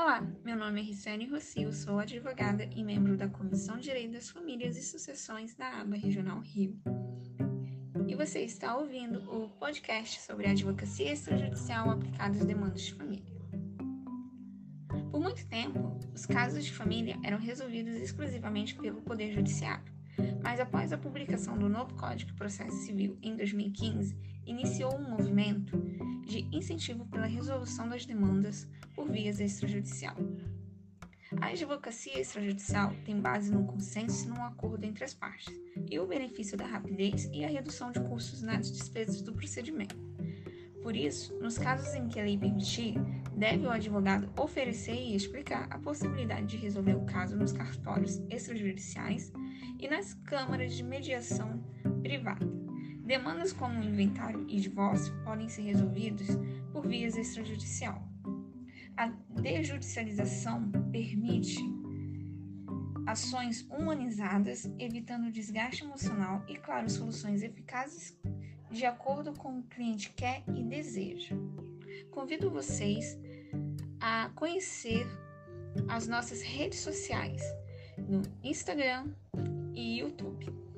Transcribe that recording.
Olá, meu nome é Ricene Rocio, sou advogada e membro da Comissão de Direito das Famílias e Sucessões da aba Regional Rio. E você está ouvindo o podcast sobre advocacia extrajudicial aplicada às demandas de família. Por muito tempo, os casos de família eram resolvidos exclusivamente pelo Poder Judiciário, mas após a publicação do novo Código de Processo Civil em 2015, iniciou um movimento incentivo pela resolução das demandas por vias extrajudicial. A advocacia extrajudicial tem base no consenso e no acordo entre as partes, e o benefício da rapidez e a redução de custos nas despesas do procedimento. Por isso, nos casos em que a lei permitir, deve o advogado oferecer e explicar a possibilidade de resolver o caso nos cartórios extrajudiciais e nas câmaras de mediação privada. Demandas como inventário e divórcio podem ser resolvidos por vias extrajudicial. A desjudicialização permite ações humanizadas, evitando desgaste emocional e, claro, soluções eficazes de acordo com o cliente quer e deseja. Convido vocês a conhecer as nossas redes sociais no Instagram e YouTube.